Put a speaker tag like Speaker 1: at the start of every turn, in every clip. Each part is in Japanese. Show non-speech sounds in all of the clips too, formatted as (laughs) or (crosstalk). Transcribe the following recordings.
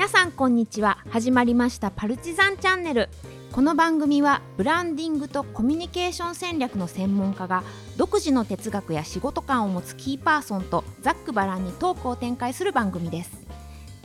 Speaker 1: 皆さんこんにちは。始まりましたパルチザンチャンネル。この番組はブランディングとコミュニケーション戦略の専門家が独自の哲学や仕事観を持つキーパーソンとざっくばらんにトークを展開する番組です。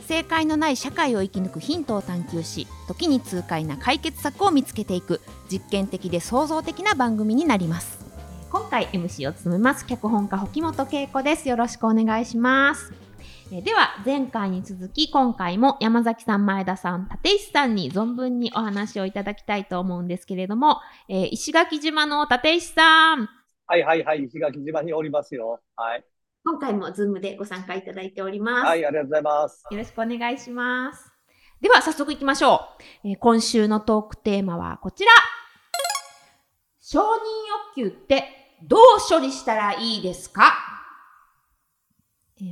Speaker 1: 正解のない社会を生き抜くヒントを探求し時に痛快な解決策を見つけていく実験的で創造的な番組になります。今回 MC を務めます。脚本家保本恵子です。よろしくお願いします。えでは前回に続き今回も山崎さん前田さん立石さんに存分にお話をいただきたいと思うんですけれども、えー、石垣島の立石さん。
Speaker 2: はいはいはい石垣島におりますよ。はい。
Speaker 1: 今回もズームでご参加いただいております。
Speaker 2: はいありがとうございます。
Speaker 1: よろしくお願いします。では早速いきましょう、えー、今週のトークテーマはこちら。承認欲求ってどう処理したらいいですか？え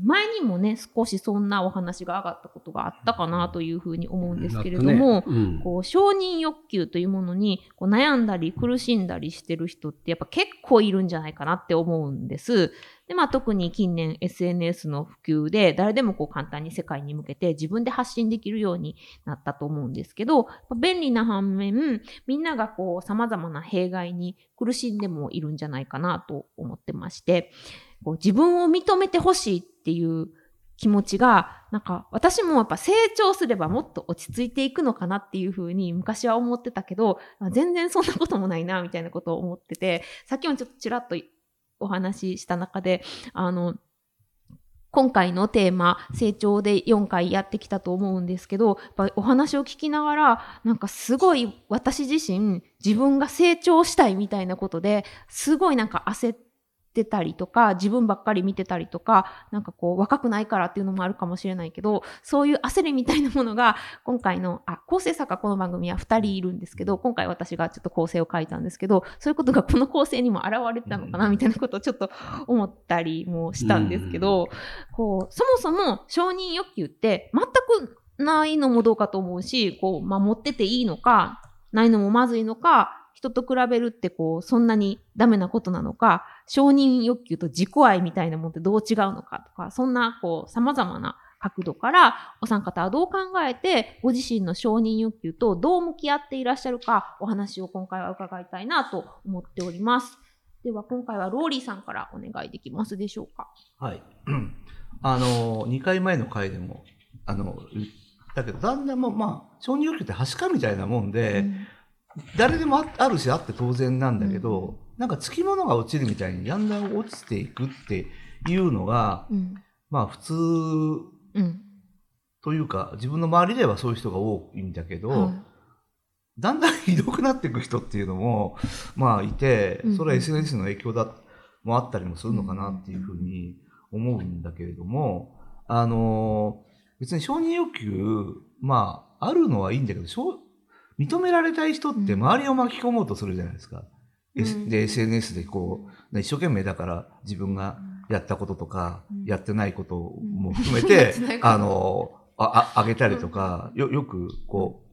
Speaker 1: 前にもね少しそんなお話が上がったことがあったかなというふうに思うんですけれども、ね。うん、こう承認欲求というものにこう悩んだり苦しんだりしてる人ってやっぱ結構いるんじゃないかなって思うんです。でまあ、特に近年 SNS の普及で誰でもこう簡単に世界に向けて自分で発信できるようになったと思うんですけど便利な反面みんながこう様々な弊害に苦しんでもいるんじゃないかなと思ってましてこう自分を認めてほしいっていう気持ちが、なんか私もやっぱ成長すればもっと落ち着いていくのかなっていうふうに昔は思ってたけど、全然そんなこともないな、みたいなことを思ってて、さっきもちょっとちらっとお話しした中で、あの、今回のテーマ、成長で4回やってきたと思うんですけど、やっぱお話を聞きながら、なんかすごい私自身、自分が成長したいみたいなことで、すごいなんか焦って、たりとか、自分ばっかり見てたりとか、なんかこう、若くないからっていうのもあるかもしれないけど、そういう焦りみたいなものが、今回の、あ、構成作家この番組は2人いるんですけど、今回私がちょっと構成を書いたんですけど、そういうことがこの構成にも現れてたのかな、みたいなことをちょっと思ったりもしたんですけど、こう、そもそも承認欲求って全くないのもどうかと思うし、こう、守ってていいのか、ないのもまずいのか、人と比べるってこう、そんなにダメなことなのか、承認欲求と自己愛みたいなものってどう違うのかとか、そんなこう、様々な角度から、お三方はどう考えて、ご自身の承認欲求とどう向き合っていらっしゃるか、お話を今回は伺いたいなと思っております。では、今回はローリーさんからお願いできますでしょうか。
Speaker 3: はい。(clears throat) あの、2回前の回でも、あの、言ったけど、だんだんも、まあ、承認欲求ってはしかみたいなもんで、うん誰でもあるしあって当然なんだけど、うん、なんかつきものが落ちるみたいにだんだん落ちていくっていうのが、うん、まあ普通、うん、というか自分の周りではそういう人が多いんだけど、だんだんひどくなっていく人っていうのもまあいてそれは SNS の影響だもあったりもするのかなっていうふうに思うんだけれどもあの別に承認欲求まああるのはいいんだけど認められたい人って周りを巻き込もうとするじゃないですか。うん、で、SNS でこう、一生懸命だから自分がやったこととか、うん、やってないことも含めて、うん、あの、あ、あげたりとか、よ、よくこう、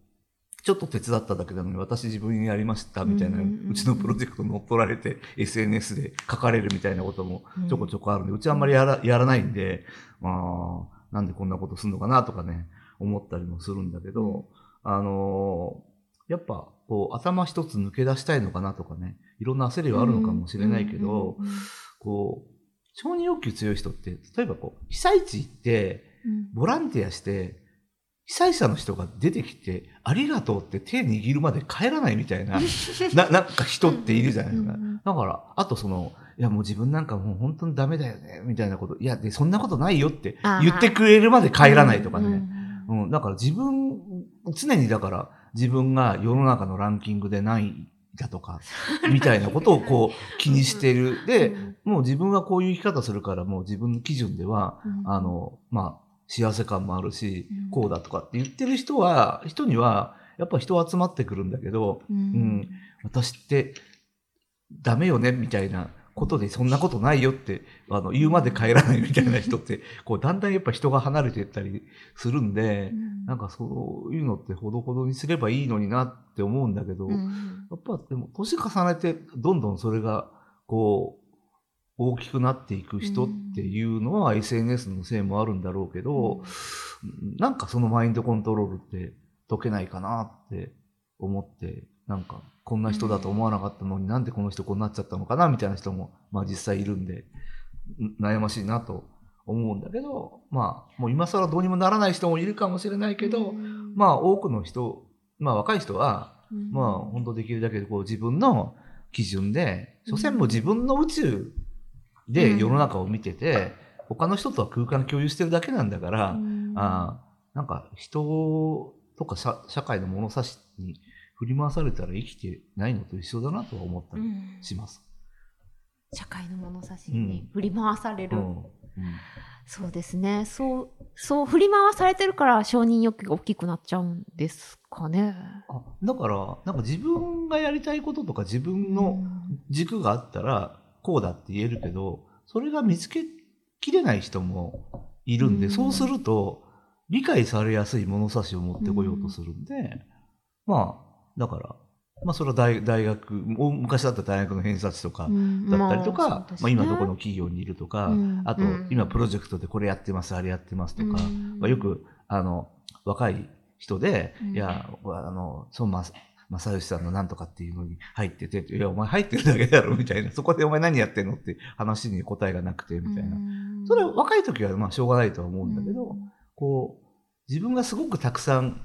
Speaker 3: ちょっと手伝っただけなのに私自分にやりましたみたいな、うちのプロジェクト乗っ取られて SNS で書かれるみたいなこともちょこちょこあるんで、うちはあんまりやらやらないんで、まあ、なんでこんなことするのかなとかね、思ったりもするんだけど、あのやっぱこう頭一つ抜け出したいのかなとかねいろんな焦りはあるのかもしれないけど、こう承認欲求強い人って例えばこう被災地行ってボランティアして、被災者の人が出てきて、ありがとうって手握るまで帰らないみたいな、(laughs) な、なんか人っているじゃないですか。だから、あとその、いやもう自分なんかもう本当にダメだよね、みたいなこと。いや、で、そんなことないよって言ってくれるまで帰らないとかね。うん、だから自分、常にだから、自分が世の中のランキングで何位だとか、(laughs) みたいなことをこう気にしてる。で、もう自分はこういう生き方するから、もう自分の基準では、あの、まあ、幸せ感もあるし、こうだとかって言ってる人は、人には、やっぱ人集まってくるんだけど、うん、私ってダメよね、みたいなことでそんなことないよってあの言うまで帰らないみたいな人ってこうだんだんやっぱ人が離れていったりするんで、うん、なんかそういうのってほどほどにすればいいのになって思うんだけど、うん、やっぱでも年重ねてどんどんそれがこう大きくなっていく人っていうのは SNS のせいもあるんだろうけど、なんかそのマインドコントロールって解けないかなって思って、なんかこんな人だと思わなかったのになんでこの人こうなっちゃったのかなみたいな人も、まあ実際いるんで、ん悩ましいなと思うんだけど、まあもう今更どうにもならない人もいるかもしれないけど、まあ多くの人、まあ若い人は、まあ本当できるだけこう自分の基準で、所詮も自分の宇宙で世の中を見てて、他の人とは空間共有してるだけなんだから、あーなんか人とか社社会の物差しに振り回されたら生きてないのと一緒だなとは思ったり
Speaker 1: うん。
Speaker 3: します。
Speaker 1: 社会の物差しに振り回される、
Speaker 3: うん。うん。
Speaker 1: そうですね。そうそう振り回されてるから承認欲求が大きくなっちゃうんですかね。
Speaker 3: あだから、なんか自分がやりたいこととか自分の軸があったらこうだって言えるけど、それが見つけきれない人もいるんで、
Speaker 1: うん。
Speaker 3: そうすると理解されやすい物差しを持ってこようとするんで、まあ、だから、まあそれは大大学、も昔だったら大学の偏差値とか
Speaker 1: うん
Speaker 3: だったりとか、
Speaker 1: まあ
Speaker 3: まあ
Speaker 1: そうですね。
Speaker 3: 今どこの企業にいるとか、
Speaker 1: うん
Speaker 3: あと
Speaker 1: うん
Speaker 3: 今プロジェクトでこれやってます、あれやってますとか、
Speaker 1: うん。
Speaker 3: まあ、よくあの若い人で、
Speaker 1: うん。
Speaker 3: いや、あの、孫正正義さんのなんとかっていうのに入ってて、いや、お前入ってるだけだろ、みたいな。(laughs) そこでお前何やってんのって話に答えがなくて、みたいな。
Speaker 1: うん。
Speaker 3: それは若い時はまあしょうがないとは思うんだけど、
Speaker 1: うん。
Speaker 3: こう、自分がすごくたくさん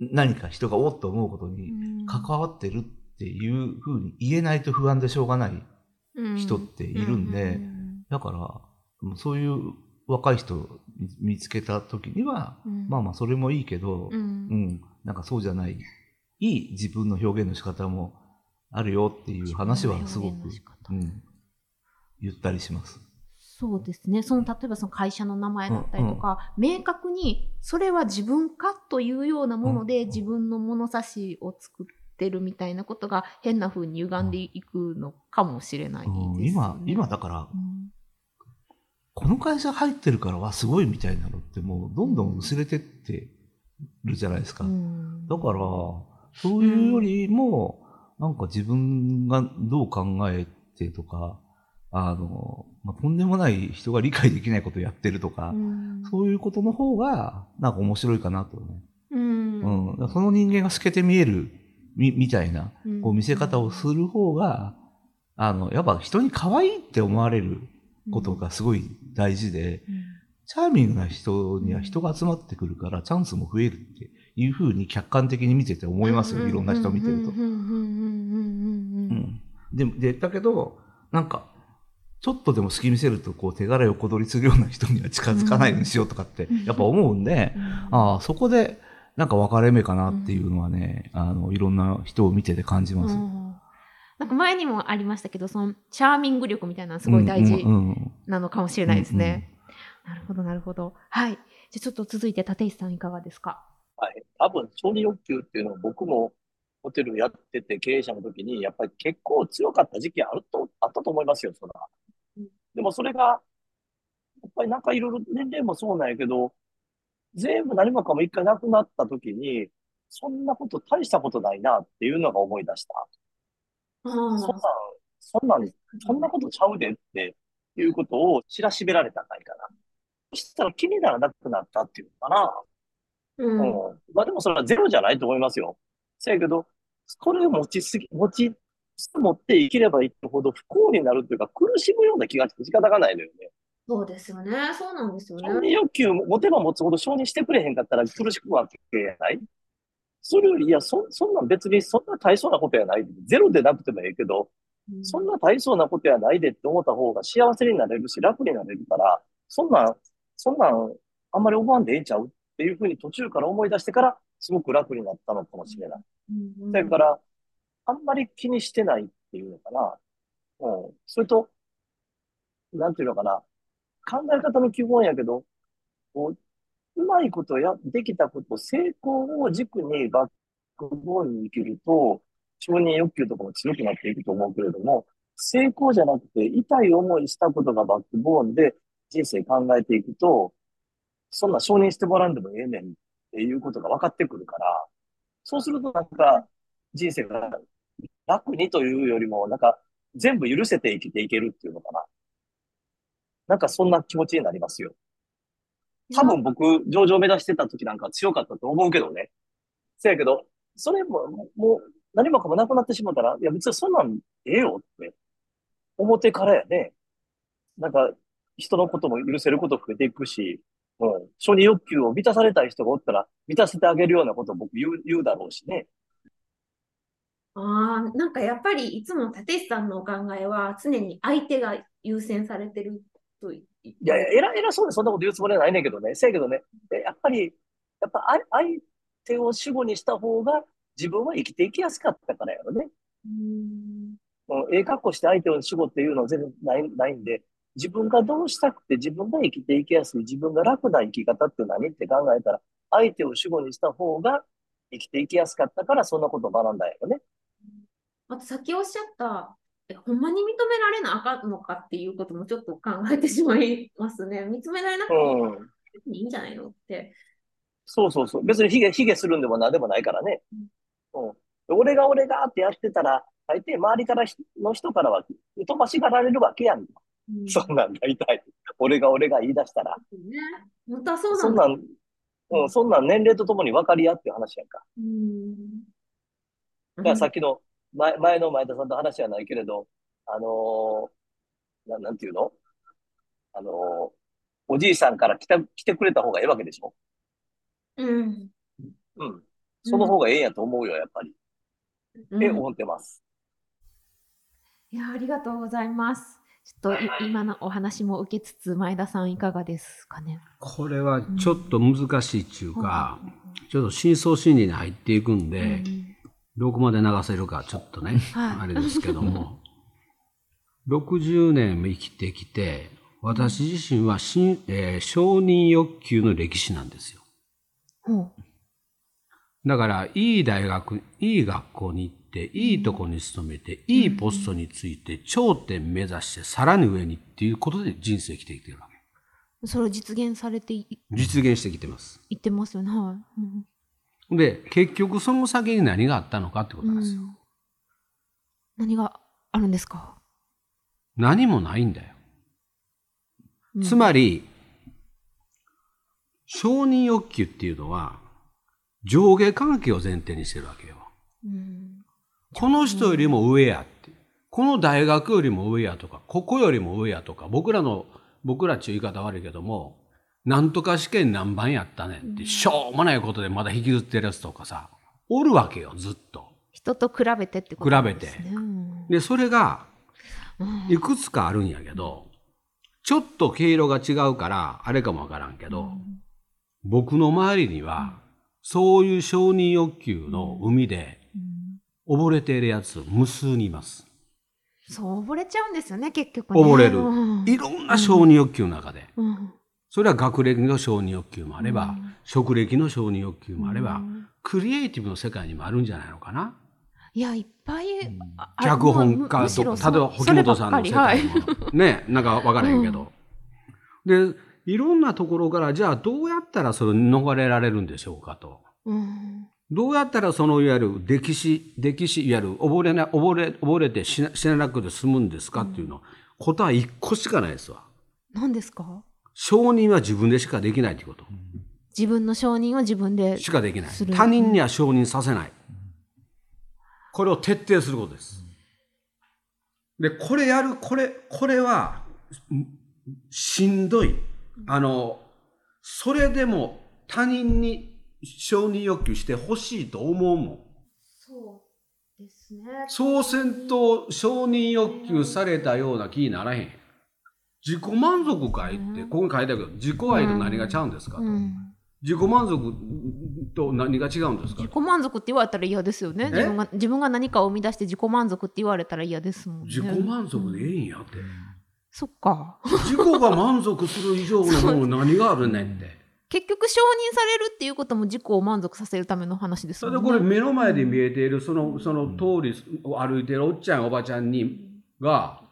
Speaker 3: 何か人がおっと思うことに関わってるっていうふうに言えないと不安でしょうがない人っているんで、だから、そういう若い人見つけた時には、まあまあそれもいいけど、
Speaker 1: うん。
Speaker 3: うん、なんかそうじゃない、いい自分の表現の仕方もあるよっていう話はすごくうん、言ったりします。
Speaker 1: そうですね。その例えばその会社の名前だったりとか、明確にそれは自分かというようなもので、
Speaker 3: うん
Speaker 1: 自分の物差しを作ってるみたいなことが変な風に歪んでいくのかもしれないです、ね。
Speaker 3: うん。今、今だから、
Speaker 1: うん
Speaker 3: この会社入ってるからはすごいみたいなのってもうどんどん薄れてってるじゃないですか。
Speaker 1: うん。
Speaker 3: だから、そういうよりも、なんか自分がどう考えてとか、あの、まあ、とんでもない人が理解できないことをやってるとか、
Speaker 1: うん。
Speaker 3: そういうことの方が、なんか面白いかなとね。
Speaker 1: うん。
Speaker 3: うん。その人間が透けて見える、み、みたいな、こう見せ方をする方が、あの、やっぱ人に可愛いって思われることがすごい大事で、チャーミングな人には人が集まってくるから、チャンスも増えるっていうふうに客観的に見てて思いますよ。いろんな人見てると。
Speaker 1: うん。うん。うん。うん。うん。うん。
Speaker 3: うん。で、で、だけど、なんか、ちょっとでも好き見せると、こう、手柄を小取りするような人には近づかないようにしようとかって
Speaker 1: うん、
Speaker 3: やっぱ思うんで、
Speaker 1: うん
Speaker 3: ああ、そこで、なんか分かれ目かなっていうのはね、あの、いろんな人を見てて感じます。
Speaker 1: うんなんか前にもありましたけど、そのチャーミング力みたいなのすごい大事なのかもしれないですね。なるほど、なるほど。はい。じゃあちょっと続いて立石さんいかがですか？
Speaker 2: はい。多分、承認欲求っていうのは僕もホテルやってて経営者の時に、やっぱり結構強かった時期あると、あったと思いますよ、そら
Speaker 1: うん。
Speaker 2: でもそれが、やっぱりなんかいろいろ年齢もそうなんやけど、全部何もかも一回なくなった時に、そんなこと大したことないなっていうのが思い出した。そんなん、そんなん、そんなことちゃうでっていうことを知らしめられたんないかな。そしたら気にならなくなったっていうのかな。
Speaker 1: うん
Speaker 2: うん。まあでもそれはゼロじゃないと思いますよ。せやけど、これを持ちすぎ、持ち、持って生きればいいほど不幸になるというか苦しむような気がして仕方がないのよね。
Speaker 1: そうですよね。そうなんですよ
Speaker 2: 承認欲求も持てば持つほど承認してくれへんかったら苦しくはけやないそれより、いや、そ、そんなん別にそんな大層なことやない。ゼロでなくてもいいけど、そんな大層なことやないでって思った方が幸せになれるし楽になれるから、そんなん、そんなんあんまり思わんでええんちゃう？っていうふうに途中から思い出してから、すごく楽になったのかもしれない。
Speaker 1: うん
Speaker 2: だから、あんまり気にしてないっていうのかな。うん。それと、なんていうのかな。考え方の基本やけど、こう、うまいことや、できたこと、成功を軸にバックボーンに生きると、承認欲求とかも強くなっていくと思うけれども、成功じゃなくて、痛い思いしたことがバックボーンで人生考えていくと、そんな承認してもらうんでもええねんっていうことが分かってくるから、そうするとなんか、人生が楽にというよりも、なんか、全部許せて生きていけるっていうのかな。なんかそんな気持ちになりますよ。多分僕、上場目指してた時なんか強かったと思うけどね。せやけど、それも、もう、何もかもなくなってしまったら、いや別にそんなんええよって、思ってからやね。なんか、人のことも許せること増えていくし、うん、承認欲求を満たされたい人がおったら、満たせてあげるようなことを僕言う、言うだろうしね。
Speaker 1: ああ、なんかやっぱりいつも立石さんのお考えは常に相手が優先されてるとい
Speaker 2: いやいや、偉偉そうでそんなこと言うつもりはないねんけどね。せやけどね、やっぱり、やっぱ相手を主語にした方が自分は生きていきやすかったからやろね。うん。ええ格好して相手を主語っていうのは全然ないないんで、自分がどうしたくて自分が生きていきやすい、自分が楽な生き方って何って考えたら、相手を主語にした方が生きていきやすかったから、そんなことを学んだんやろね。
Speaker 1: あとさっきおっしゃった、えほんまに認められなあかんのかっていうこともちょっと考えてしまいますね。認められなくていいんじゃないのって。
Speaker 2: そうそうそう。別にヒゲ、ヒゲするんでも何でもないからね。うん、俺が俺がってやってたら、大抵周りからの人からは、飛ばしがられるわけやん。うん、そんなん大体、俺が俺が言い出したら。
Speaker 1: ね、本当はそう
Speaker 2: なんだ。そんなん、うん、そんなん年齢とともに分かり合っていう話やんか。うん。だからさっきの前前の前田さんと話はないけれど、あのー、ななんていうの？あのー、おじいさんから来た来てくれた方がええわけでしょ？うん。うん。その方がええんやと思うよ、やっぱり。うん、え、思ってます？
Speaker 1: いや、ありがとうございます。ちょっと (laughs) 今のお話も受けつつ、前田さんいかがですかね？
Speaker 4: これはちょっと難しいっていうか、うん、ちょっと深層心理に入っていくんで、うん、どこまで流せるかちょっとね、はい、あれですけども、(laughs) 60年も生きてきて、私自身はしん、えー、承認欲求の歴史なんですよ。だから、いい大学、いい学校に行って、いいとこに勤めて、いいポストについて、頂点目指して、さらに上にっていうことで人生生きてきてるわけ。
Speaker 1: それを実現されて
Speaker 4: 実現してきてます。
Speaker 1: 言ってますよね。は
Speaker 4: い。で、結局その先に何があったのかってことなんですよ。うん、
Speaker 1: 何があるんですか？
Speaker 4: 何もないんだよ。うん、つまり、承認欲求っていうのは、上下関係を前提にしてるわけよ。うん、この人よりも上やって。この大学よりも上やとか、ここよりも上やとか、僕らの、僕らっていう言い方悪いけども、なんとか試験何番やったねんって、しょうもないことでまだ引きずってるやつとかさ、おるわけよ、ずっと。
Speaker 1: 人と比べてってこと
Speaker 4: ですね。比べて。で、それが、いくつかあるんやけど、ちょっと毛色が違うから、あれかもわからんけど、僕の周りには、そういう承認欲求の海で、溺れているやつ、無数にいます。
Speaker 1: そう溺れちゃうんですよね、結局、
Speaker 4: ね、溺れる。いろんな承認欲求の中で。それは学歴の承認欲求もあれば、職歴の承認欲求もあれば、クリエイティブの世界にもあるんじゃないのかな？
Speaker 1: いや、いっぱい、
Speaker 4: 脚本家とか、例えば、保本さんの世界も、(laughs) ね、なんか分からへんけど。で、いろんなところから、じゃあどうやったらそれ逃れられるんでしょうかと。うん、どうやったらそのいわゆる歴史、歴史、いわゆる溺れな、溺れ、溺れて死な死ななくて済むんですかっていうの、答えは一個しかないですわ。
Speaker 1: 何ですか？
Speaker 4: 承認は自分でしかできないってこと。
Speaker 1: 自分の承認は自分で
Speaker 4: しかできない。他人には承認させない。これを徹底することです。で、これやる、これ、これは、しんどい。あの、それでも他人に承認欲求してほしいと思うもん。
Speaker 1: そうですね。
Speaker 4: そうせんと承認欲求されたような気にならへん。自己満足かいって、ここに書いてあるけど、自己愛と何がちゃうんですかと。自己満足と何が違うんですか
Speaker 1: 自己満足って言われたら嫌ですよね。自分が自分が何かを生み出して自己満足って言われたら嫌ですもんね。
Speaker 4: 自己満足でええんやって、
Speaker 1: そっか。
Speaker 4: 自己が満足する以上のもの何があるねんって。(laughs)
Speaker 1: 結局承認されるっていうことも自己を満足させるための話です
Speaker 4: もんね。これ目の前で見えているそのその通りを歩いてるおっちゃんおばちゃんにが、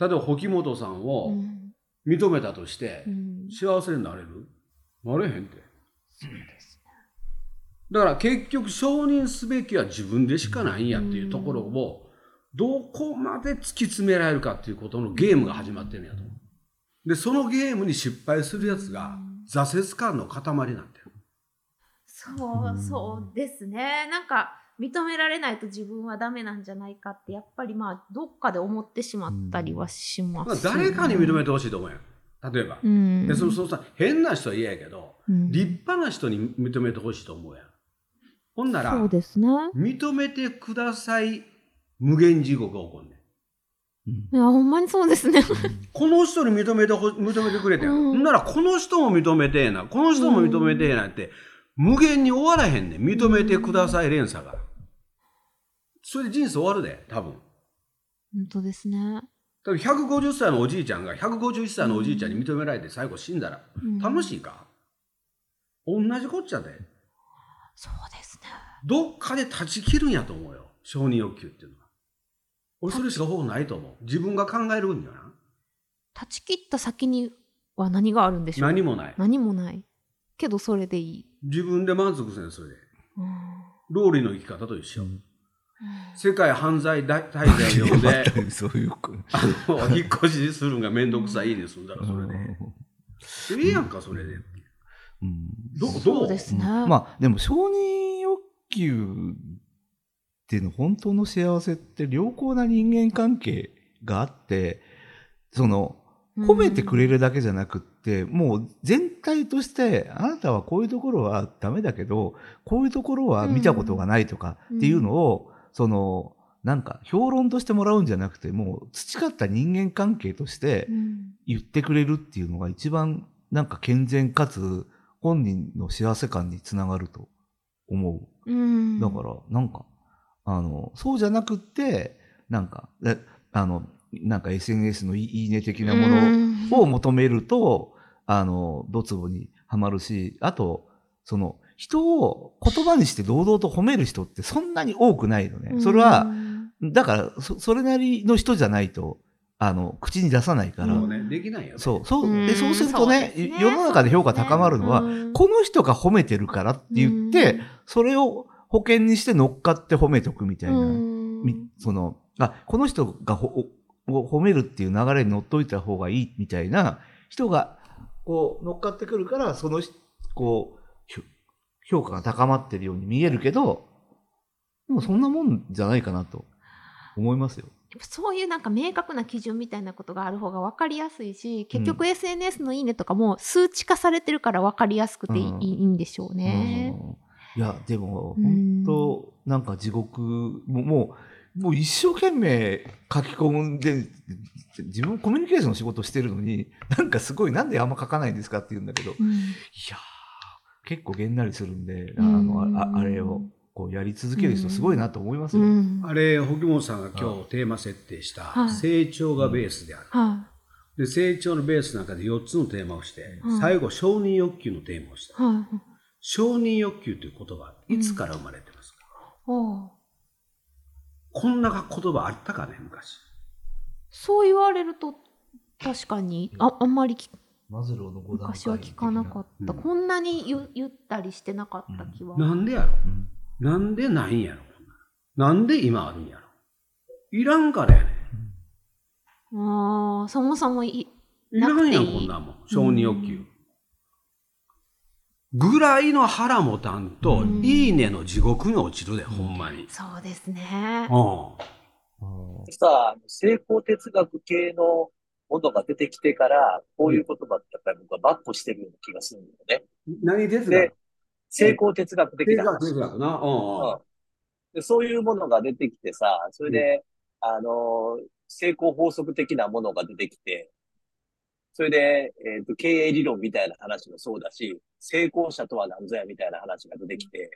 Speaker 4: 例えば保木本さんを認めたとして、幸せになれる？なれへんって。そうですね。だから結局承認すべきは自分でしかないんやっていうところを、どこまで突き詰められるかっていうことのゲームが始まってるんやと思う。で、そのゲームに失敗するやつが挫折感の塊になってる。
Speaker 1: そう、そうですね。なんか、認められないと自分はダメなんじゃないかって、やっぱりまあ、どっかで思ってしまったりはしま
Speaker 4: まあ
Speaker 1: す、ね。
Speaker 4: 誰かに認めてほしいと思うやん。例えば。
Speaker 1: うん。
Speaker 4: でそのそのさ変な人は嫌やけど、
Speaker 1: うん
Speaker 4: 立派な人に認めてほしいと思うやん。ほんなら、
Speaker 1: そうですね。
Speaker 4: 認めてください、無限地獄が起こんねん。
Speaker 1: いや、ほんまにそうですね。
Speaker 4: この人に認めてほ認めてくれてん。
Speaker 1: うん
Speaker 4: なら、この人も認めてえな、この人も認めてえなって、無限に終わらへんねん。認めてください連鎖が。それで人生終わるで、多分。
Speaker 1: 本当ですね。
Speaker 4: だから150歳のおじいちゃんが151歳のおじいちゃんに認められて最後死んだら、
Speaker 1: うん
Speaker 4: 楽しいか？同じこっちゃで。
Speaker 1: そうですね。
Speaker 4: どっかで断ち切るんやと思うよ。承認欲求っていうのは。俺それしか方法ないと思う。自分が考えるんじゃな。
Speaker 1: 断ち切った先には何があるんでしょう？
Speaker 4: 何もない。
Speaker 1: 何もない。けどそれでいい。
Speaker 4: 自分で満足せん、それで。
Speaker 1: うん
Speaker 4: ローリーの生き方と一緒。
Speaker 3: うん
Speaker 4: 世界犯罪大大罪用で、(laughs)
Speaker 3: そういうこ
Speaker 4: あの、引っ越しするんがめんどくさいに済んだら、それで。ええやんか、それで。
Speaker 3: うん。
Speaker 4: どどう？
Speaker 1: そうですね。
Speaker 3: まあでも承認欲求っていうの本当の幸せって良好な人間関係があってその褒めてくれるだけじゃなくって、もう全体としてあなたはこういうところはダメだけどこういうところは見たことがないとかっていうのを、そのなんか評論としてもらうんじゃなくてもう培った人間関係として
Speaker 1: うん
Speaker 3: 言ってくれるっていうのが一番なんか健全かつ本人の幸せ感につながると思う。
Speaker 1: うん。
Speaker 3: だから、なんか、あの、そうじゃなくって、なんか、えあの、なんか SNS のいいね的なものを求めると、あの、ドツボにはまるし、あと、その、人を言葉にして堂々と褒める人ってそんなに多くないのね。それは、だから、そそれなりの人じゃないと、あの、口に出さないから、
Speaker 4: もうね、できないよね。
Speaker 3: そう、そう。う、
Speaker 1: ん。
Speaker 3: で、そうするとね、
Speaker 1: ね。
Speaker 3: 世の中で評価高まるのは、
Speaker 1: うん
Speaker 3: この人が褒めてるからって言って、それを保険にして乗っかって褒めとくみたいな、その、あ、この人がほを褒めるっていう流れに乗っといた方がいいみたいな人が、こう、乗っかってくるから、その人、こう、評価が高まってるように見えるけど、でもそんなもんじゃないかなと思いますよ。
Speaker 1: やっぱそういうなんか明確な基準みたいなことがある方が分かりやすいし、結局 SNS のいいねとかも数値化されてるから分かりやすくていい,、
Speaker 3: うん。
Speaker 1: でしょうね。
Speaker 3: うん。いや、でも、
Speaker 1: うん
Speaker 3: 本当なんか地獄、もう、もう、もう一生懸命書き込んで、自分コミュニケーションの仕事してるのに、なんかすごい、なんであんま書かないんですかって言うんだけど、い
Speaker 1: うん。
Speaker 3: やー、結構げんなりするんで、あ
Speaker 1: うん
Speaker 3: の、ああれをこうやり続ける人すごいなと思いますよ。
Speaker 1: うん
Speaker 4: あれ、保本さんが今日テーマ設定した
Speaker 1: はい
Speaker 4: 成長がベースである。
Speaker 1: は
Speaker 4: で、成長のベースの中で4つのテーマをして
Speaker 1: う、ん
Speaker 4: 最後、承認欲求のテーマをした。
Speaker 1: い。はい。
Speaker 4: 承認欲求という言葉、いつから生まれてますか、こんな言葉あったかね、昔。
Speaker 1: そう言われると、確かに、ああんまりき
Speaker 3: マズローの5段階
Speaker 1: 昔は聞かなかった。
Speaker 4: うん
Speaker 1: こんなに言言ったりしてなかった気は。
Speaker 4: なんでやろ？
Speaker 3: うん
Speaker 4: なんでないんやろ？なんで今あるんやろ？いらんからやね
Speaker 1: ああ、そもそもい、
Speaker 4: ん。いらんやん、こんなんもん。承認欲求。ぐらいの腹もたんと、
Speaker 1: うん
Speaker 4: いいねの地獄に落ちるで、ほんまに。
Speaker 1: そうですね。
Speaker 4: うん。
Speaker 3: あ
Speaker 2: さ、成功哲学系のものが出てきてから、こういう言葉ってやっぱり僕はバッコしてるような気がするんだよね。
Speaker 4: 何哲
Speaker 2: で、成功哲学的な話。
Speaker 4: 哲学な。うんうん。
Speaker 2: うんでそういうものが出てきてさ、それで、あの、成功法則的なものが出てきて、それで、えっ、と、経営理論みたいな話もそうだし、成功者とは何ぞやみたいな話が出てきて、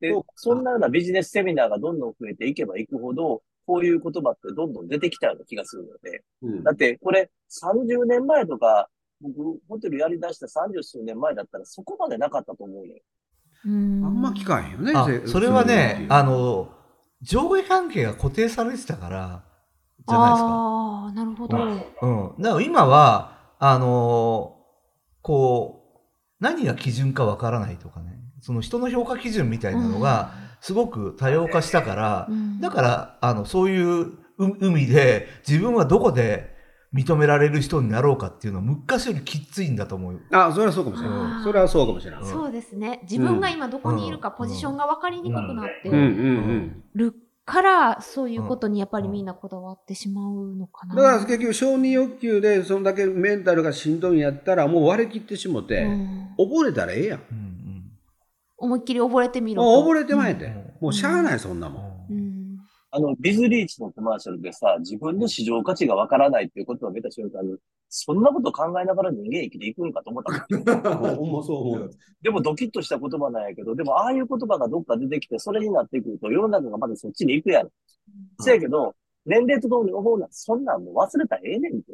Speaker 2: で
Speaker 4: そ
Speaker 2: んなようなビジネスセミナーがどんどん増えていけばいくほど、こういう言葉ってどんどん出てきたような気がするので、
Speaker 4: うん
Speaker 2: だってこれ30年前とか、僕、ホテルやり出した30数年前だったらそこまでなかったと思うよ。
Speaker 1: うん
Speaker 4: あんま聞かへんよね。
Speaker 3: それはね、あ、の、上下関係が固定されてたから、じゃないですか。
Speaker 1: ああ、なるほど。
Speaker 3: うん。だから今は、あのーこう、何が基準かわからないとかね、その人の評価基準みたいなのが、すごく多様化したから、
Speaker 1: うん
Speaker 3: だから、あの、そういうう海で、自分はどこで、認められる人になろうかっていうのは昔よりきついんだと思うよ。
Speaker 4: あ、それはそうかもしれ
Speaker 1: あ
Speaker 4: な
Speaker 1: ー
Speaker 4: い。それはそうかもしれない。
Speaker 1: そうですね。自分が今どこにいるか
Speaker 3: うん
Speaker 1: ポジションが分かりにくくなって
Speaker 4: うんうん
Speaker 1: るから、そういうことにやっぱりみんなこだわってしまうのか
Speaker 4: うん。
Speaker 1: な。
Speaker 4: だから結局承認欲求でそんだけメンタルがしんどいんやったらもう割り切ってしもて、
Speaker 1: うん
Speaker 4: 溺れたらええやん。
Speaker 1: 思いっきり溺れてみろと。
Speaker 4: もう溺れてまえて。
Speaker 3: うん
Speaker 4: もうしゃあないそんなもん。
Speaker 1: うん。
Speaker 2: あの、ビズリーチのコマーシャルでさ、自分の市場価値がわからないっていうことを見た瞬間に、そんなこと考えながら人間生きていくんかと思ったもん。(laughs)
Speaker 4: ほんまそう思う。
Speaker 2: でもドキッとした言葉なんやけど、でもああいう言葉がどっか出てきて、それになってくると世の中がまだそっちに行くやろ。せやけど、年齢とともに思うのは、そんなんもう忘れたらええねんて。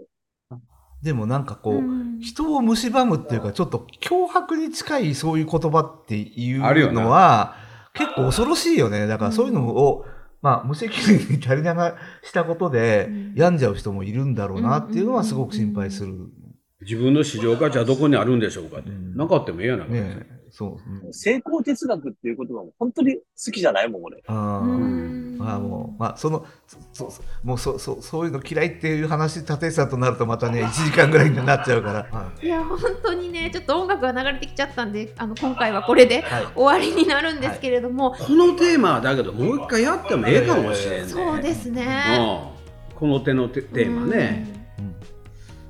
Speaker 3: でもなんかこう、
Speaker 1: うん
Speaker 3: 人を蝕むっていうか、ちょっと脅迫に近いそういう言葉っていうのは、結構恐ろしいよね。だからそういうのを、まあ、無責任に足りながしたことで
Speaker 1: うん、
Speaker 3: 病んじゃう人もいるんだろうなっていうのはすごく心配する。
Speaker 4: 自分の市場価値はどこにあるんでしょうかって。
Speaker 3: うん
Speaker 4: なかってもええやないか。
Speaker 3: ねえそう。うん
Speaker 2: 成功哲学っていう言葉も本当に好きじゃないもん、俺。
Speaker 3: あ
Speaker 1: う
Speaker 3: ー
Speaker 1: ん
Speaker 3: まあもう、まあ、その、そそもうそ、そ、そういうの嫌いっていう話、立石さんとなるとまたね、1時間ぐらいになっちゃうから。はい
Speaker 1: や、本当にね、ちょっと音楽が流れてきちゃったんで、あの、今回はこれで
Speaker 3: はい。
Speaker 1: 終わりになるんですけれども、
Speaker 4: このテーマはだけどもう一回やってもええかもしれんね。
Speaker 1: そうですね。
Speaker 4: うん。この手のテテーマね。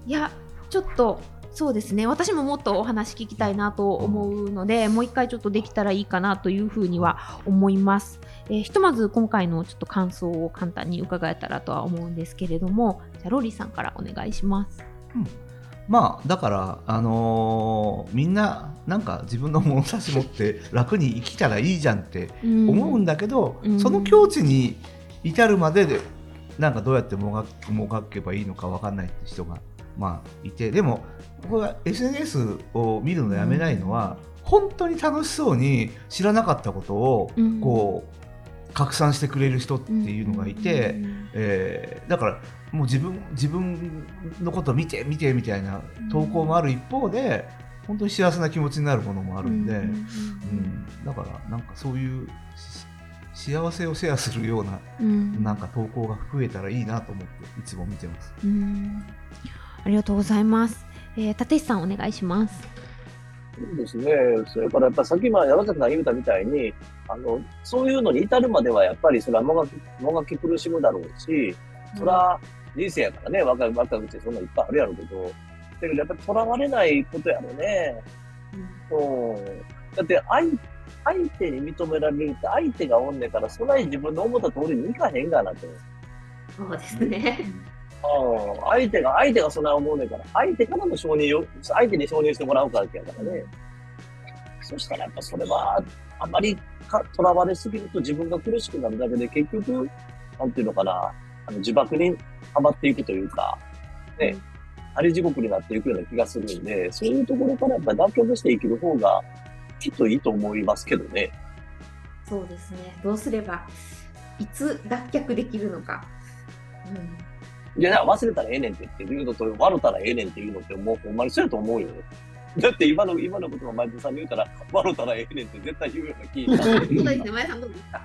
Speaker 1: いや、ちょっと、そうですね。私ももっとお話聞きたいなと思うので、もう一回ちょっとできたらいいかなというふうには思います。えーひとまず今回のちょっと感想を簡単に伺えたらとは思うんですけれども、じゃあローリーさんからお願いします。
Speaker 3: まあだから、あのーみんななんか自分の物差し持って楽に生きたらいいじゃんって思うんだけど、
Speaker 1: うん
Speaker 3: その境地に至るまででなんかどうやってもがもがけばいいのか分かんないって人が、まあ、いてでもこれは SNS を見るのやめないのは、本当に楽しそうに知らなかったことを
Speaker 1: うん。
Speaker 3: こう拡散してくれる人っていうのがいて。
Speaker 1: うん。
Speaker 3: えーだからもう自分自分のこと見て見てみたいな投稿もある一方で、本当に幸せな気持ちになるものもあるんで、うん。だからなんかそういうし幸せをシェアするような
Speaker 1: うん。
Speaker 3: なんか投稿が増えたらいいなと思っていつも見てます。
Speaker 1: うん。ありがとうございます。えー、立石さんお願いします。
Speaker 2: そうですね。それからやっぱさっき今山崎さん言ったみたいに、あの、そういうのに至るまではやっぱりそれはもがき、もがき苦しむだろうし、それは人生やからね、若い、若いうちそんなんいっぱいあるやろうけど、だけどやっぱり囚われないことやろね。うん。だって相、相手に認められるって相手がおんねんから、そない自分の思った通りにいかへんがなって。
Speaker 1: そうですね。
Speaker 2: うん。相手が、相手がそんな思うねんから、相手からの承認を、相手に承認してもらうからってやからね。そしたらやっぱそれは、あまりか囚われすぎると自分が苦しくなるだけで、結局、なんていうのかな、あの呪縛にはまっていくというか、ね、あり地獄になっていくような気がするんで、そういうところからやっぱり脱却して生きる方が、きっといいと思いますけどね。
Speaker 1: そうですね。どうすれば、いつ脱却できるのか。
Speaker 2: いや、だから忘れたらええねんってっていうのと、笑ったらええねんっていうのって、もうほんまにそうやと思うよ。だって今の、今のことが前田さんに言うたら、笑ったらええねんって絶対言うような気がする。(laughs)
Speaker 1: そうですね。前さんどうですか？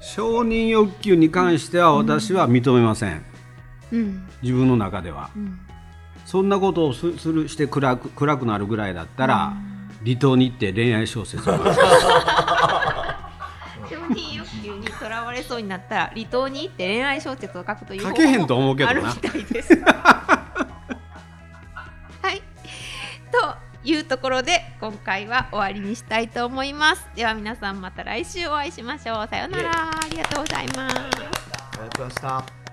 Speaker 4: 承認欲求に関しては私は認めません。
Speaker 1: うん。
Speaker 4: 自分の中では。
Speaker 1: うん。
Speaker 4: そんなことをすするして暗く暗くなるぐらいだったら、離島に行って恋愛小説を (laughs)
Speaker 1: れそうになったら離島に行って恋愛小説を書くという
Speaker 4: 書けへんと思うけど
Speaker 1: あるみ
Speaker 4: な。
Speaker 1: たいです。はい。というところで今回は終わりにしたいと思います。では皆さんまた来週お会いしましょう。さようなら。ありがとうございます。
Speaker 3: ありがとうございました。